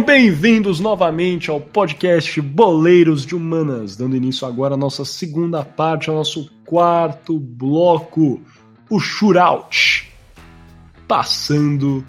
Sejam bem-vindos novamente ao podcast Boleiros de Humanas, dando início agora à nossa segunda parte, ao nosso quarto bloco, o Shootout. Passando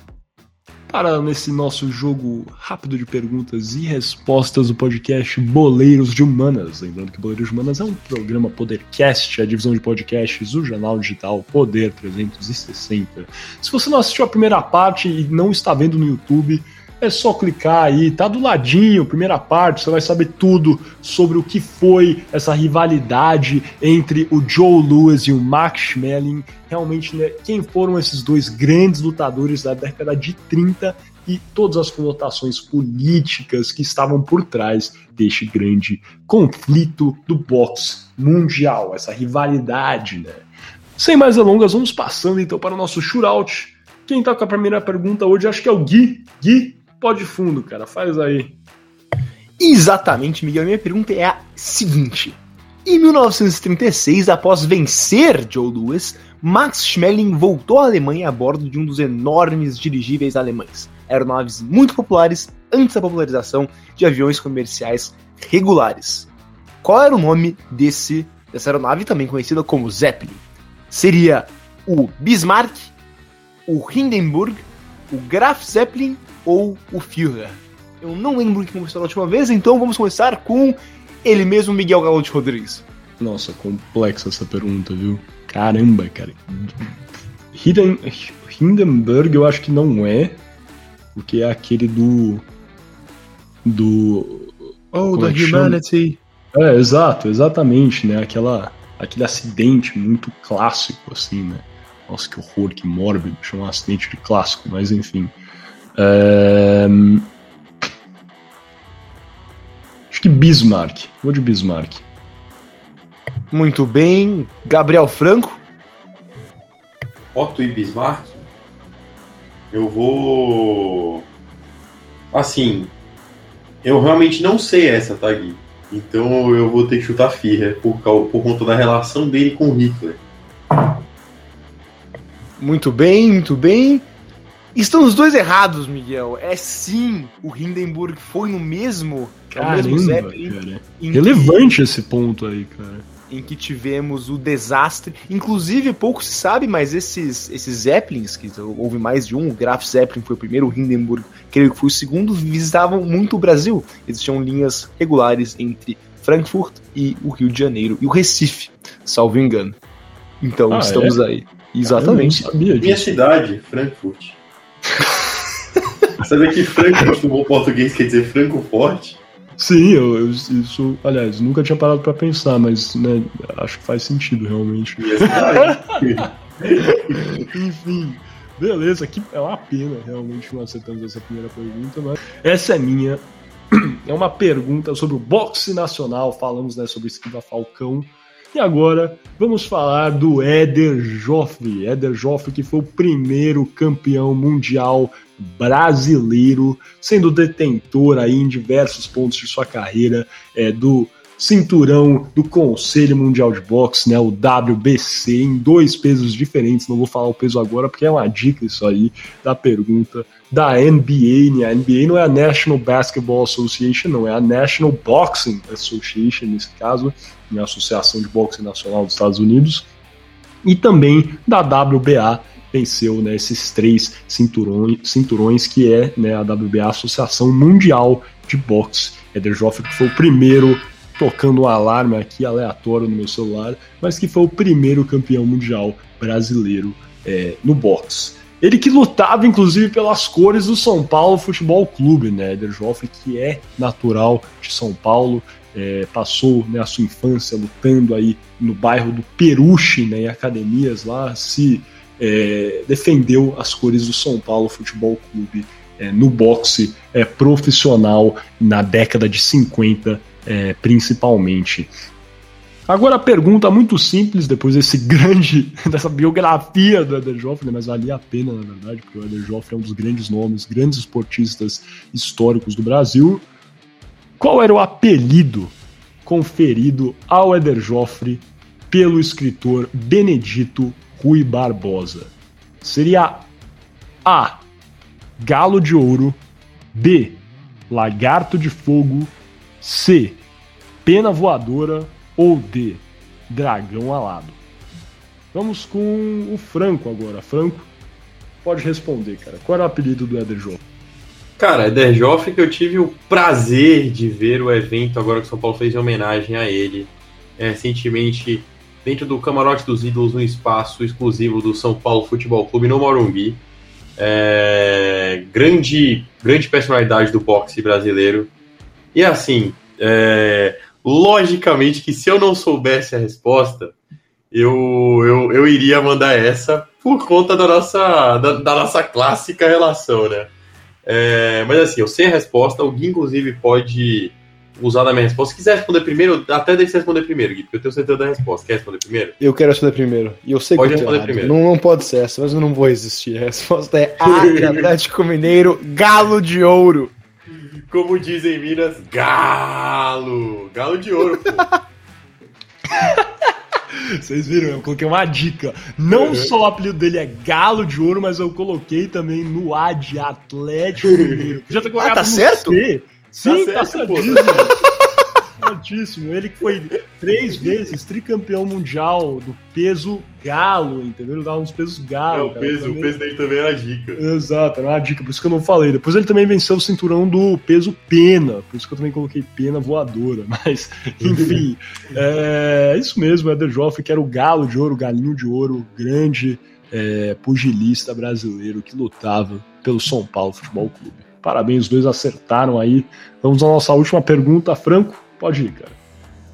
para nesse nosso jogo rápido de perguntas e respostas do podcast Boleiros de Humanas. Lembrando que Boleiros de Humanas é um programa Podercast, a divisão de podcasts do jornal digital Poder 360. Se você não assistiu a primeira parte e não está vendo no YouTube, é só clicar aí, tá do ladinho, primeira parte, você vai saber tudo sobre o que foi essa rivalidade entre o Joe Lewis e o Max Schmeling. Realmente, né, quem foram esses dois grandes lutadores da década de 30 e todas as conotações políticas que estavam por trás deste grande conflito do boxe mundial, essa rivalidade, né? Sem mais delongas, vamos passando então para o nosso shootout. Quem tá com a primeira pergunta hoje, acho que é o Gui. Gui, pode fundo, cara. Faz aí. Exatamente, Miguel. Minha pergunta é a seguinte. Em 1936, após vencer Joe Louis, Max Schmeling voltou à Alemanha a bordo de um dos enormes dirigíveis alemães. Aeronaves muito populares antes da popularização de aviões comerciais regulares. Qual era o nome desse, dessa aeronave, também conhecida como Zeppelin? Seria o Bismarck, o Hindenburg, o Graf Zeppelin ou o Führer? Eu não lembro que começou a última vez, então vamos começar com ele mesmo, Miguel Galo de Rodrigues. Nossa, complexa essa pergunta, viu? Caramba, cara. Hinden, Hindenburg eu acho que não é, porque é aquele do. Do. Oh, da é Humanity. É, exato, exatamente, né? Aquela, aquele acidente muito clássico, assim, né? Nossa, que horror, que mórbido, chamar um acidente de clássico, mas enfim. É... Acho que Bismarck. Vou de Bismarck. Muito bem. Gabriel Franco. Otto e Bismarck. Eu vou. Assim. Eu realmente não sei essa, tá, Gui? Então eu vou ter que chutar Führer por, por conta da relação dele com Hitler. Muito bem, muito bem. Estão os dois errados, Miguel. É sim, o Hindenburg foi no mesmo, Caramba, no mesmo Zeppelin. Relevante que, esse ponto aí, cara. Em que tivemos o desastre. Inclusive, pouco se sabe, mas esses, esses Zeppelins, que houve mais de um, o Graf Zeppelin foi o primeiro, o Hindenburg, creio que foi o segundo, visitavam muito o Brasil. Existiam linhas regulares entre Frankfurt e o Rio de Janeiro e o Recife, salvo engano. Então, ah, estamos é? aí. Exatamente. Minha cidade, Frankfurt. Sabe que Franco no português quer dizer Franco Forte? Sim, eu, eu, isso, aliás, nunca tinha parado para pensar, mas né, acho que faz sentido realmente. Enfim, beleza, que é uma pena realmente não acertamos essa primeira pergunta, mas essa é minha. É uma pergunta sobre o boxe nacional, falamos né, sobre Esquiva Falcão. E agora vamos falar do Éder Joffre. Éder Joffre que foi o primeiro campeão mundial brasileiro, sendo detentor aí em diversos pontos de sua carreira é, do cinturão do Conselho Mundial de Boxe, né, o WBC, em dois pesos diferentes. Não vou falar o peso agora porque é uma dica isso aí da pergunta da NBA. Né? A NBA não é a National Basketball Association, não, é a National Boxing Association, nesse caso, né, a Associação de Boxe Nacional dos Estados Unidos. E também da WBA, venceu né, esses três cinturões, cinturões que é né, a WBA, Associação Mundial de Boxe. Eder Joffre foi o primeiro tocando um alarme aqui aleatório no meu celular, mas que foi o primeiro campeão mundial brasileiro é, no boxe. Ele que lutava, inclusive, pelas cores do São Paulo Futebol Clube, né? Eder Joffre, que é natural de São Paulo, é, passou né, a sua infância lutando aí no bairro do Peruche, né, em academias lá, se é, defendeu as cores do São Paulo Futebol Clube é, no boxe é, profissional na década de 50 é, principalmente. Agora a pergunta muito simples, depois desse grande, dessa biografia do Eder Joffre, né, mas valia a pena, na verdade, porque o Eder Joffre é um dos grandes nomes, grandes esportistas históricos do Brasil. Qual era o apelido conferido ao Eder Joffre pelo escritor Benedito Rui Barbosa? Seria A. Galo de Ouro, B. lagarto de fogo, C, pena voadora ou D, dragão alado? Vamos com o Franco agora. Franco, pode responder, cara. Qual era o apelido do Eder Joffre? Cara, Eder Joffre que eu tive o prazer de ver o evento agora que o São Paulo fez em homenagem a ele. É, recentemente, dentro do Camarote dos Ídolos, um espaço exclusivo do São Paulo Futebol Clube no Morumbi. É, grande, grande personalidade do boxe brasileiro. E assim, é, logicamente que se eu não soubesse a resposta, eu, eu, eu iria mandar essa por conta da nossa, da, da nossa clássica relação, né? É, mas assim, eu sei a resposta, o Gui, inclusive, pode usar da minha resposta. Se quiser responder primeiro, até deixa responder primeiro, Gui, porque eu tenho certeza da resposta. Quer responder primeiro? Eu quero responder primeiro. E eu sei Pode que responder errado. primeiro. Não, não pode ser essa, mas eu não vou resistir. A resposta é A Atlético Mineiro, Galo de Ouro. Como dizem em Minas, galo! Galo de ouro, pô. Vocês viram, eu coloquei uma dica. Não só o apelido dele é Galo de Ouro, mas eu coloquei também no A de Atlético Mineiro. Já tá colocado tá no certo? C. Sim, Tá tá, certo, certíssimo. Ele que foi três vezes tricampeão mundial do peso galo, entendeu? Ele dava uns pesos É, galo. o cara. peso, o Também- peso dele também era dica. Exato, era uma dica, por isso que eu não falei. Depois ele também venceu o cinturão do peso pena, por isso que eu também coloquei pena voadora. Mas, enfim, é isso mesmo, Eder Joffre, que era o galo de ouro, o galinho de ouro, grande é, pugilista brasileiro que lutava pelo São Paulo Futebol Clube. Parabéns, os dois acertaram aí. Vamos à nossa última pergunta, Franco. Pode ir, cara.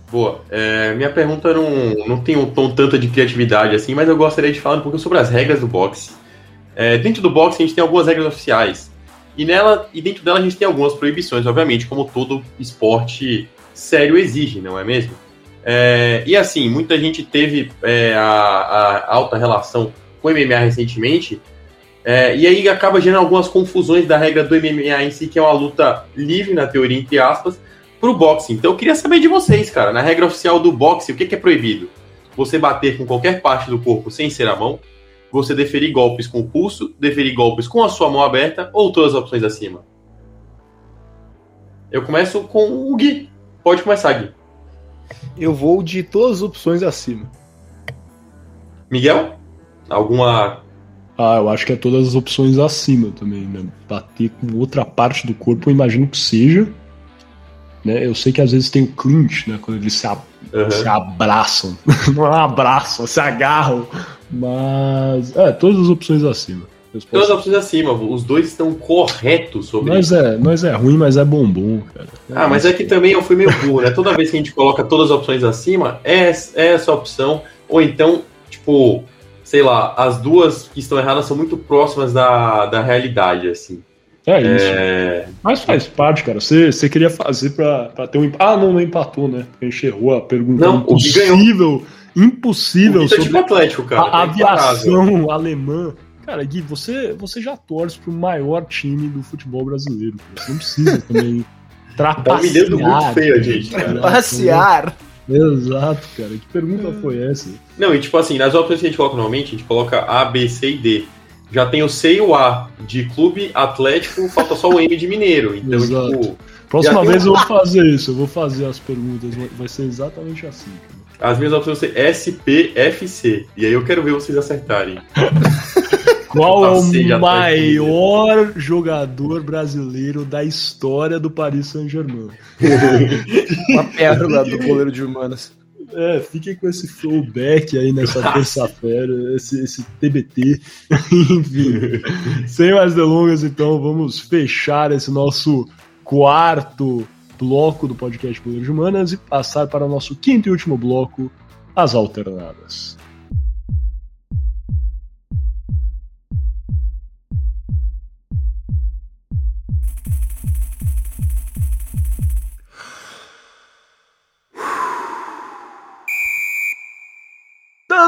Boa. É, minha pergunta não, não tem um tom tanta de criatividade assim, mas eu gostaria de falar um pouco sobre as regras do boxe. É, dentro do boxe a gente tem algumas regras oficiais. E nela e dentro dela a gente tem algumas proibições, obviamente, como todo esporte sério exige, não é mesmo? É, e assim, muita gente teve é, a, a alta relação com o MMA recentemente, é, e aí acaba gerando algumas confusões da regra do MMA em si, que é uma luta livre, na teoria, entre aspas, pro boxe. Então eu queria saber de vocês, cara, na regra oficial do boxe, o que, que é proibido? Você bater com qualquer parte do corpo sem ser a mão, você deferir golpes com o pulso, deferir golpes com a sua mão aberta ou todas as opções acima? Eu começo com o Gui. Pode começar, Gui. Eu vou de todas as opções acima. Miguel? Alguma. Ah, eu acho que é todas as opções acima também, né? Bater com outra parte do corpo, eu imagino que seja. Né? Eu sei que às vezes tem o clinch, né? Quando eles se, a- Aham. se abraçam. Não é um abraço, se agarram. Mas. É, todas as opções acima. Resposta- Todas as opções acima. Os dois estão corretos sobre Nós isso. é, nós é ruim, mas é bombom, cara. Ah, mas é que também eu fui meio burro, né? Toda vez que a gente coloca todas as opções acima, é, é essa opção. Ou então, tipo, sei lá, as duas que estão erradas são muito próximas da, da realidade, assim. É isso. É, Mas faz parte, cara. Você, você queria fazer pra, pra ter um empate. Ah, não, não empatou, né? Porque a gente errou a pergunta. Não, impossível, impossível o tá sobre tipo Atlético, cara. a tá imparável. aviação alemã. Cara, Gui, você, você já torce pro maior time do futebol brasileiro. cara. Você não precisa também Tá humilhando muito trapacear. feio a gente, cara. Passear. Exato, cara. Que pergunta foi essa? Não, e tipo assim, nas opções que a gente coloca normalmente, a gente coloca A, B, C e D. Já tem o C e o A de clube atlético, falta só o M de mineiro. Então, Exato. tipo, Próxima vez um- eu vou fazer isso. Eu vou fazer as perguntas. vai- ser exatamente assim, cara. as minhas opções vão ser S, P, F e aí eu quero ver vocês acertarem. Qual é Passei, já o tá maior jogador brasileiro da história do Paris Saint-Germain? Uma pérola do goleiro de humanas. É, fiquem com esse throwback aí nessa terça-feira, esse, esse TBT. Enfim, sem mais delongas, então, vamos fechar esse nosso quarto bloco do podcast Poder de Humanas e passar para o nosso quinto e último bloco, as alternadas.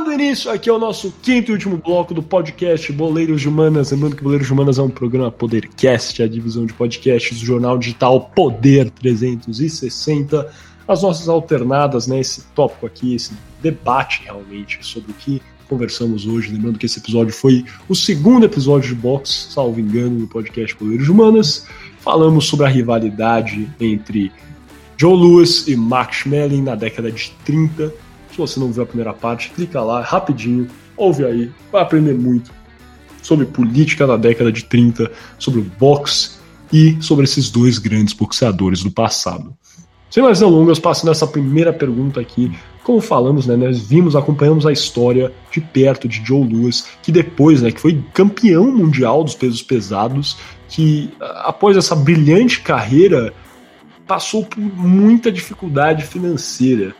Dando início aqui ao nosso quinto e último bloco do podcast Boleiros de Humanas. Lembrando que Boleiros de Humanas é um programa Podercast, a divisão de podcasts do jornal digital Poder 360. As nossas alternadas, né? Esse tópico aqui, esse debate realmente sobre o que conversamos hoje. Lembrando que esse episódio foi o segundo episódio de box, salvo engano, do podcast Boleiros de Humanas. falamos sobre a rivalidade entre Joe Lewis e Max Schmeling na década de 30. Se você não viu a primeira parte, clica lá rapidinho, ouve aí, vai aprender muito sobre política da década de 30, sobre o boxe e sobre esses dois grandes boxeadores do passado. Sem mais delongas, passando essa primeira pergunta aqui, como falamos, né, nós vimos, acompanhamos a história de perto de Joe Lewis, que depois, né, que foi campeão mundial dos pesos pesados, que após essa brilhante carreira passou por muita dificuldade financeira.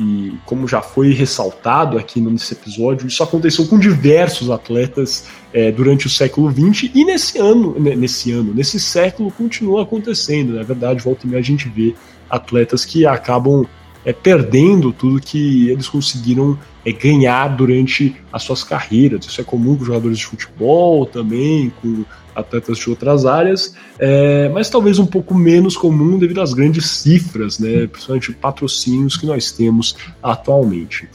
E como já foi ressaltado aqui nesse episódio, isso aconteceu com diversos atletas é, durante o século XX e nesse ano, nesse ano, nesse século continua acontecendo. Na verdade, volta e meia a gente vê atletas que acabam é, perdendo tudo que eles conseguiram é, ganhar durante as suas carreiras. Isso é comum com jogadores de futebol também, com atletas de outras áreas, é, mas talvez um pouco menos comum devido às grandes cifras, né, principalmente patrocínios que nós temos atualmente.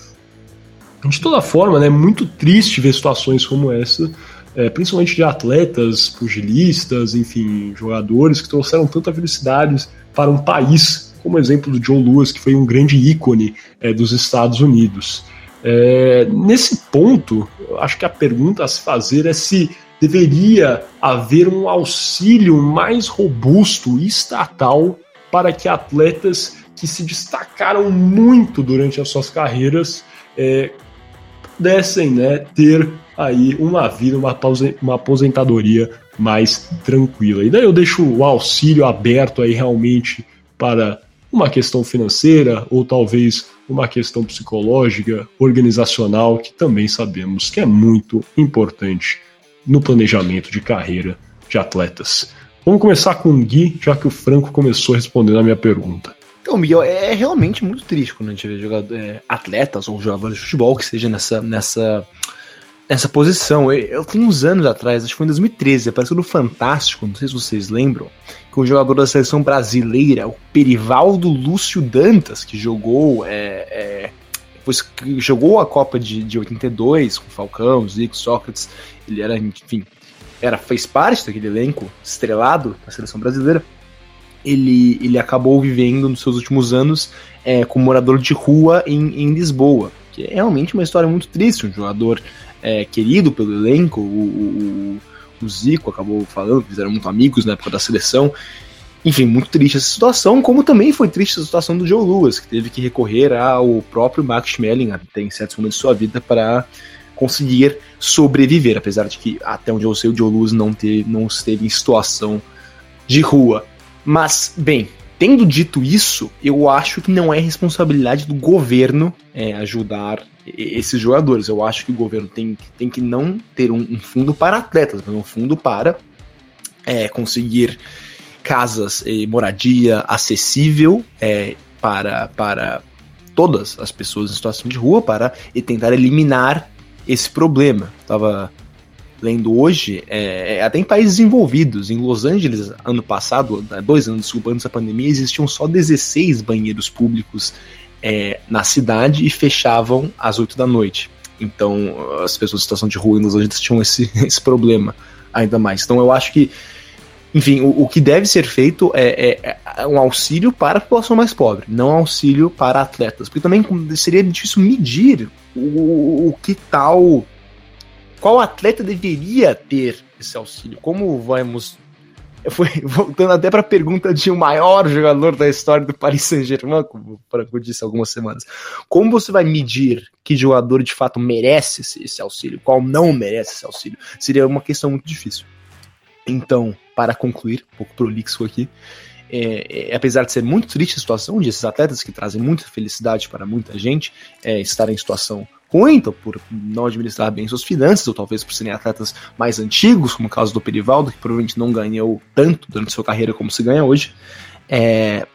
De toda forma, né, é muito triste ver situações como essa, é, principalmente de atletas, pugilistas, enfim, jogadores que trouxeram tanta felicidade para um país como exemplo do Joe Lewis, que foi um grande ícone é, dos Estados Unidos. É, nesse ponto, acho que a pergunta a se fazer é se deveria haver um auxílio mais robusto e estatal para que atletas que se destacaram muito durante as suas carreiras é, pudessem né, ter aí uma vida, uma, uma aposentadoria mais tranquila. E daí eu deixo o auxílio aberto aí realmente para uma questão financeira ou talvez uma questão psicológica, organizacional, que também sabemos que é muito importante no planejamento de carreira de atletas. Vamos começar com o Gui, já que o Franco começou respondendo a minha pergunta. Então, Miguel, é realmente muito triste quando a gente vê jogador, é, atletas ou jogadores de futebol que seja nessa, nessa, nessa posição. Eu, eu tenho uns anos atrás, acho que foi em 2013, apareceu no Fantástico, não sei se vocês lembram, com o jogador da seleção brasileira, o Perivaldo Lúcio Dantas, que jogou. É, é, que jogou a Copa de, de 82 com Falcão, Zico, Sócrates. Ele era, enfim, era, fez parte daquele elenco estrelado da seleção brasileira. Ele, ele acabou vivendo nos seus últimos anos é, como morador de rua em, em Lisboa, que é realmente uma história muito triste. Um jogador é, querido pelo elenco, o, o o Zico acabou falando, fizeram muito amigos na época da seleção. Enfim, muito triste essa situação, como também foi triste a situação do Joe Lewis, que teve que recorrer ao próprio Max Schmeling até em certos momentos de sua vida para conseguir sobreviver, apesar de que até onde eu sei o Joe Lewis não, teve, não esteve em situação de rua. Mas, bem, tendo dito isso, eu acho que não é responsabilidade do governo é, ajudar esses jogadores. Eu acho que o governo tem, tem que não ter um, um fundo para atletas, mas um fundo para é, conseguir casas e moradia acessível é, para, para todas as pessoas em situação de rua para e tentar eliminar esse problema. Estava lendo hoje, é, é, até em países envolvidos, em Los Angeles, ano passado, dois anos, desculpa, antes da pandemia, existiam só 16 banheiros públicos é, na cidade e fechavam às 8 da noite. Então, as pessoas em situação de rua em Los Angeles tinham esse, esse problema ainda mais. Então, eu acho que, enfim, o, o que deve ser feito é, é, é, um auxílio para a população mais pobre, não auxílio para atletas. Porque também seria difícil medir o, o que tal. Qual atleta deveria ter esse auxílio? Como vamos foi voltando até para a pergunta de o maior jogador da história do Paris Saint-Germain, como eu disse algumas semanas. Como você vai medir que jogador de fato merece esse, esse auxílio, qual não merece esse auxílio? Seria uma questão muito difícil. Então, para concluir, um pouco prolixo aqui, é, é, apesar de ser muito triste a situação de esses atletas que trazem muita felicidade para muita gente é, estar em situação ruim, então por não administrar bem suas finanças, ou talvez por serem atletas mais antigos, como o caso do Perivaldo, que provavelmente não ganhou tanto durante sua carreira como se ganha hoje. É,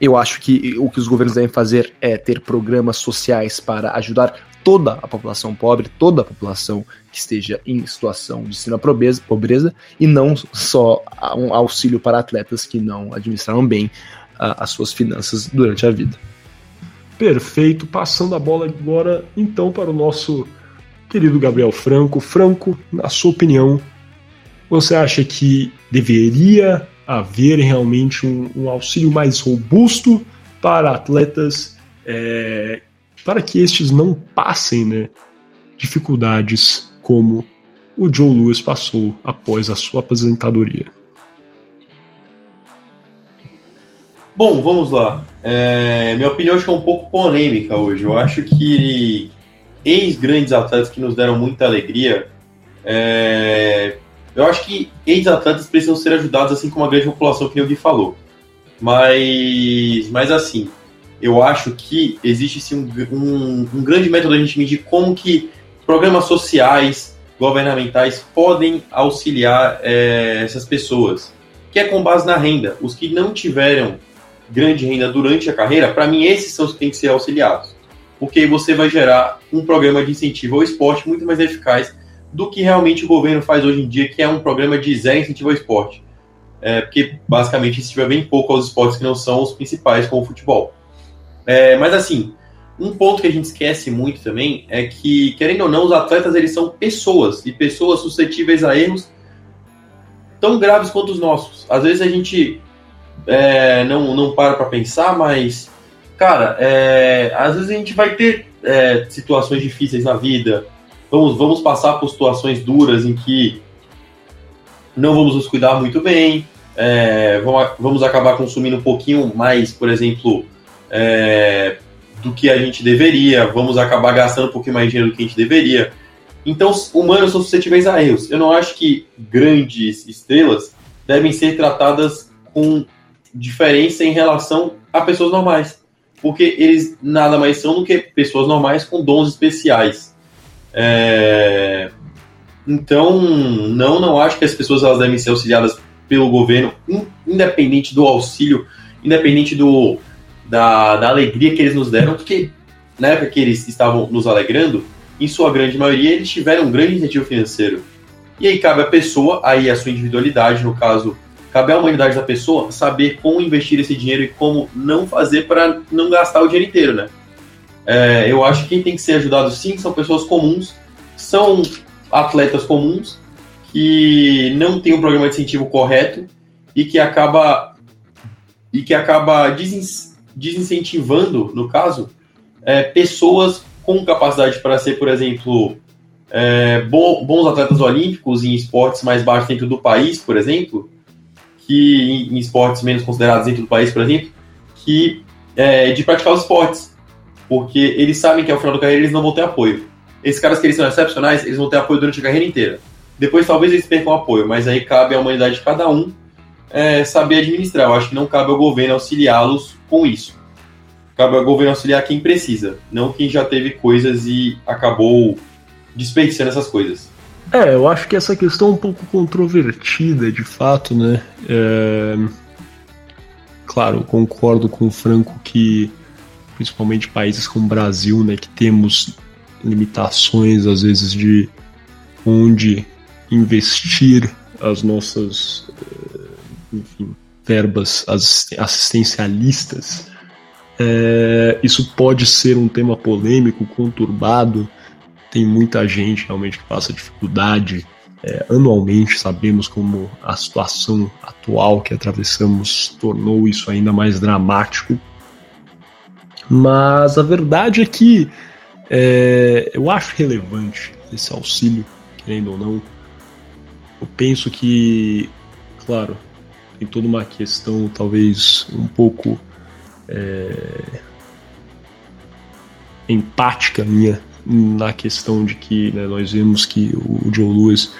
eu acho que o que os governos devem fazer é ter programas sociais para ajudar toda a população pobre, toda a população que esteja em situação de extrema pobreza, pobreza e não só um auxílio para atletas que não administraram bem uh, as suas finanças durante a vida. Perfeito. Passando a bola agora, então, para o nosso querido Gabriel Franco. Franco, na sua opinião, você acha que deveria haver realmente um, um auxílio mais robusto para atletas, é, para que estes não passem né, dificuldades como o Joe Lewis passou após a sua aposentadoria. Bom, vamos lá. É, minha opinião acho que é um pouco polêmica hoje. Eu acho que ex-grandes atletas que nos deram muita alegria, é, eu acho que ex-atletas precisam ser ajudados assim como a grande população que o Gui falou. Mas, mas assim, eu acho que existe sim um, um, um grande método a gente medir como que programas sociais, governamentais podem auxiliar é, essas pessoas, que é com base na renda. Os que não tiveram grande renda durante a carreira, para mim esses são os que têm que ser auxiliados. Porque você vai gerar um programa de incentivo ao esporte muito mais eficaz do que realmente o governo faz hoje em dia, que é um programa de zero incentivo ao esporte. É, porque basicamente incentiva bem pouco aos esportes que não são os principais, como o futebol. É, mas assim, um ponto que a gente esquece muito também é que, querendo ou não, os atletas eles são pessoas e pessoas suscetíveis a erros tão graves quanto os nossos. Às vezes a gente é, não, não para para pensar, mas, cara, é, às vezes a gente vai ter é, situações difíceis na vida, vamos, vamos passar por situações duras em que não vamos nos cuidar muito bem, é, vamos, vamos acabar consumindo um pouquinho mais, por exemplo, é, do que a gente deveria, vamos acabar gastando um pouquinho mais dinheiro do que a gente deveria. Então, humanos são suscetíveis a erros. Eu não acho que grandes estrelas devem ser tratadas com diferença em relação a pessoas normais. Porque eles nada mais são do que pessoas normais com dons especiais. É... Então, não, não acho que as pessoas elas devem ser auxiliadas pelo governo, independente do auxílio, independente do, da, da alegria que eles nos deram, porque na época que eles estavam nos alegrando, em sua grande maioria, eles tiveram um grande incentivo financeiro. E aí cabe a pessoa, aí a sua individualidade, no caso, Cabe à humanidade da pessoa saber como investir esse dinheiro e como não fazer para não gastar o dinheiro inteiro, né? É, eu acho que quem tem que ser ajudado sim são pessoas comuns, são atletas comuns que não tem um programa de incentivo correto e que acaba e que acaba desincentivando, no caso, é, pessoas com capacidade para ser, por exemplo, é, bons atletas olímpicos em esportes mais baixos dentro do país, por exemplo, que em, esportes menos considerados dentro do país, por exemplo, que é, de praticar os esportes, porque eles sabem que ao final da carreira eles não vão ter apoio. Esses caras que eles são excepcionais, eles vão ter apoio durante a carreira inteira. Depois talvez eles percam apoio, mas aí cabe à humanidade de cada um é, saber administrar. Eu acho que não cabe ao governo auxiliá-los com isso. Cabe ao governo auxiliar quem precisa, não quem já teve coisas e acabou desperdiçando essas coisas. É, eu acho que essa questão é um pouco controvertida, de fato, né? É... Claro, concordo com o Franco que, principalmente países como o Brasil, né, que temos limitações, às vezes, de onde investir as nossas, eh, enfim, verbas assistencialistas, é, isso pode ser um tema polêmico, conturbado, tem muita gente realmente que passa dificuldade é, anualmente. Sabemos como a situação atual que atravessamos tornou isso ainda mais dramático. Mas a verdade é que é, eu acho relevante esse auxílio, querendo ou não. Eu penso que, claro, tem toda uma questão talvez um pouco é, empática minha na questão de que né, nós vemos que o Joe Lewis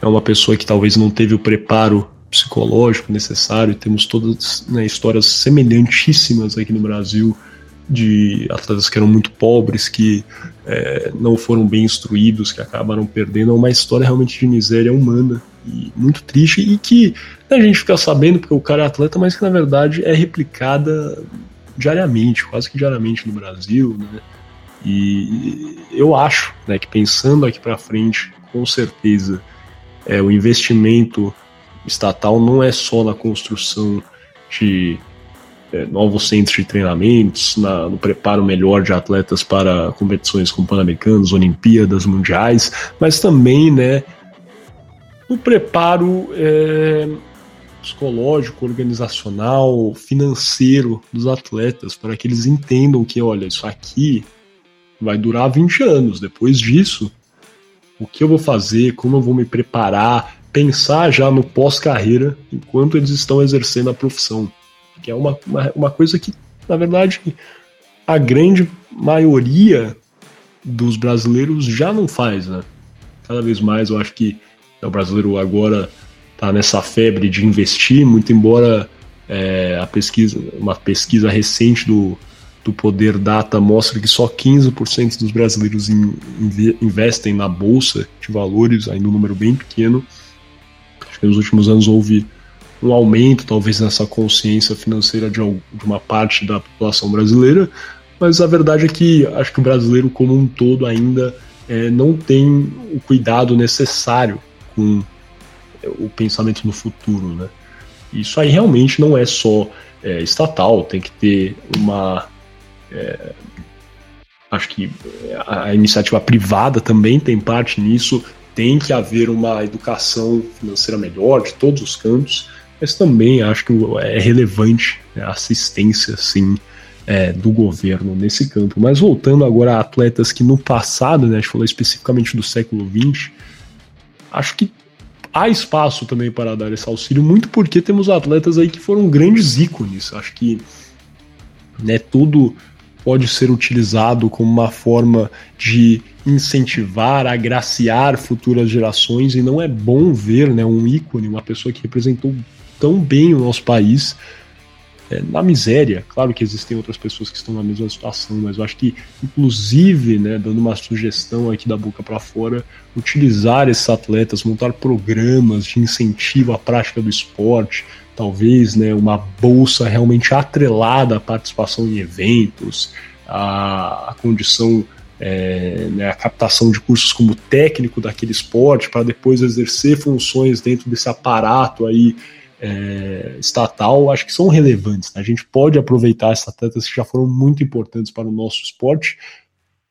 é uma pessoa que talvez não teve o preparo psicológico necessário. Temos todas né, histórias semelhantíssimas aqui no Brasil de atletas que eram muito pobres, que é, não foram bem instruídos, que acabaram perdendo. É uma história realmente de miséria humana e muito triste e que né, a gente fica sabendo porque o cara é atleta, mas que na verdade é replicada diariamente, quase que diariamente no Brasil, né? E eu acho né, que pensando aqui para frente, com certeza, é, o investimento estatal não é só na construção de é, novos centros de treinamentos, na, no preparo melhor de atletas para competições como Pan-Americanos, Olimpíadas, Mundiais, mas também né, no preparo é, psicológico, organizacional, financeiro dos atletas, para que eles entendam que, olha, isso aqui vai durar 20 anos. Depois disso, o que eu vou fazer, como eu vou me preparar, pensar já no pós-carreira enquanto eles estão exercendo a profissão. Que é uma, uma, uma coisa que, na verdade, a grande maioria dos brasileiros já não faz, né? Cada vez mais eu acho que o brasileiro agora está nessa febre de investir, muito embora é, a pesquisa, uma pesquisa recente do, do Poder Data mostra que só 15% dos brasileiros in, investem na bolsa de valores, ainda um número bem pequeno. Acho que nos últimos anos houve um aumento, talvez, nessa consciência financeira de, de uma parte da população brasileira, mas a verdade é que acho que o brasileiro como um todo ainda é, não tem o cuidado necessário com o pensamento no futuro, né? Isso aí realmente não é só é, estatal, tem que ter uma. É, acho que a iniciativa privada também tem parte nisso, tem que haver uma educação financeira melhor de todos os cantos, mas também acho que é relevante né, a assistência, sim, é, do governo nesse campo. Mas voltando agora a atletas que no passado, né, a gente falou especificamente do século XX, acho que há espaço também para dar esse auxílio, muito porque temos atletas aí que foram grandes ícones. Acho que né, tudo pode ser utilizado como uma forma de incentivar, agraciar futuras gerações, e não é bom ver né, um ícone, uma pessoa que representou tão bem o nosso país é, na miséria. Claro que existem outras pessoas que estão na mesma situação, mas eu acho que, inclusive, né, dando uma sugestão aqui da boca para fora, utilizar esses atletas, montar programas de incentivo à prática do esporte, talvez né, uma bolsa realmente atrelada à participação em eventos, à, condição é, né, a captação de cursos como técnico daquele esporte para depois exercer funções dentro desse aparato aí é, estatal, acho que são relevantes. Né? A gente pode aproveitar essas atletas que já foram muito importantes para o nosso esporte,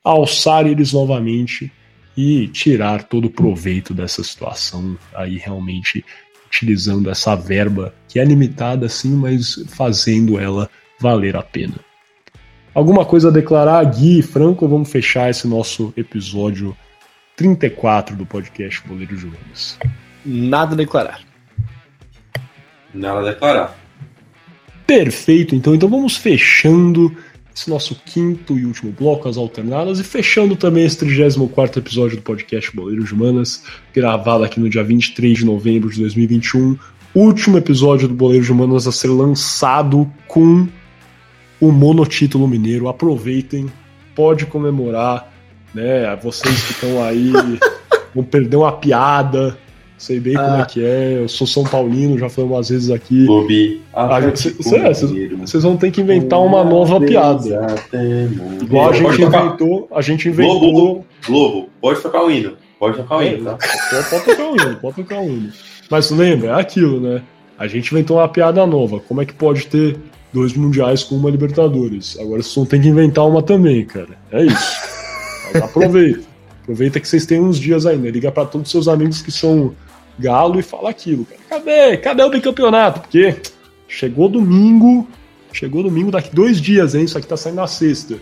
alçar eles novamente e tirar todo o proveito dessa situação aí realmente utilizando essa verba que é limitada sim, mas fazendo ela valer a pena. Alguma coisa a declarar, Gui e Franco, vamos fechar esse nosso episódio 34 do podcast Boleiro Jones? Nada a declarar. Nada a declarar. Perfeito, então. Então vamos fechando esse nosso quinto e último bloco, as alternadas, e fechando também esse 34 episódio do podcast Boleiros Humanas, gravado aqui no dia 23 de novembro de 2021. Último episódio do Boleiros Humanas a ser lançado com o monotítulo mineiro. Aproveitem, pode comemorar, né? Vocês que estão aí vão perder uma piada Sei bem ah. como é que é. Eu sou São Paulino, já falei umas vezes aqui. Clube. Vocês vão ter que inventar uma nova piada. Igual a gente inventou. A gente inventou. Globo, Globo, pode tocar o hino. Pode tocar o hino, tá? Pode tocar o hino, pode tocar o hino. Mas lembra, é aquilo, né? A gente inventou uma piada nova. Como é que pode ter dois mundiais com uma Libertadores? Agora vocês vão ter que inventar uma também, cara. É isso. aproveita. Aproveita que vocês têm uns dias ainda. Liga para todos os seus amigos que são Galo e fala aquilo, cara. Cadê? Cadê o bicampeonato? Porque chegou domingo, chegou domingo, daqui dois dias, hein? Isso aqui tá saindo na sexta.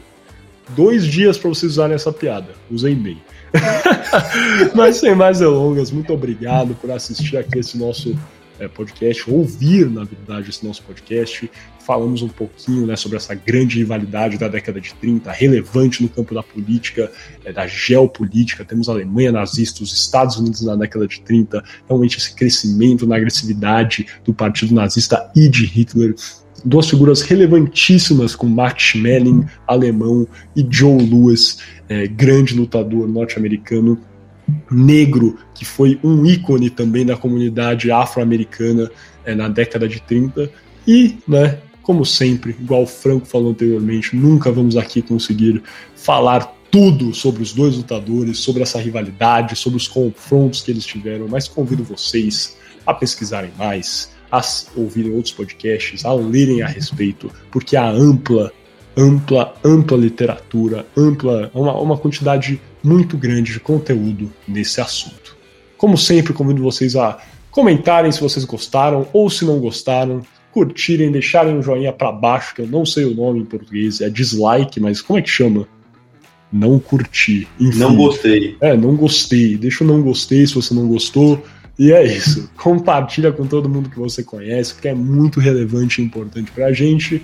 Dois dias para vocês usarem essa piada. Usem bem. Mas sem mais delongas, muito obrigado por assistir aqui esse nosso é, podcast, ouvir, na verdade, esse nosso podcast. Falamos um pouquinho né, sobre essa grande rivalidade da década de 30, relevante no campo da política, é, da geopolítica. Temos a Alemanha nazista, os Estados Unidos na década de 30, realmente esse crescimento na agressividade do partido nazista e de Hitler duas figuras relevantíssimas como Max Schmeling, alemão, e Joe Louis, é, grande lutador norte-americano negro, que foi um ícone também da comunidade afro-americana é, na década de 30. E, né, como sempre, igual o Franco falou anteriormente, nunca vamos aqui conseguir falar tudo sobre os dois lutadores, sobre essa rivalidade, sobre os confrontos que eles tiveram, mas convido vocês a pesquisarem mais, a ouvirem outros podcasts, a lerem a respeito, porque há ampla, ampla, ampla literatura, ampla, uma, uma quantidade muito grande de conteúdo nesse assunto. Como sempre, convido vocês a comentarem se vocês gostaram ou se não gostaram, curtirem, deixarem um joinha para baixo, que eu não sei o nome em português, é dislike, mas como é que chama? Não curti. Enfim, não gostei. É, não gostei. Deixa o não gostei se você não gostou. E é isso. Compartilha com todo mundo que você conhece, porque é muito relevante e importante pra gente.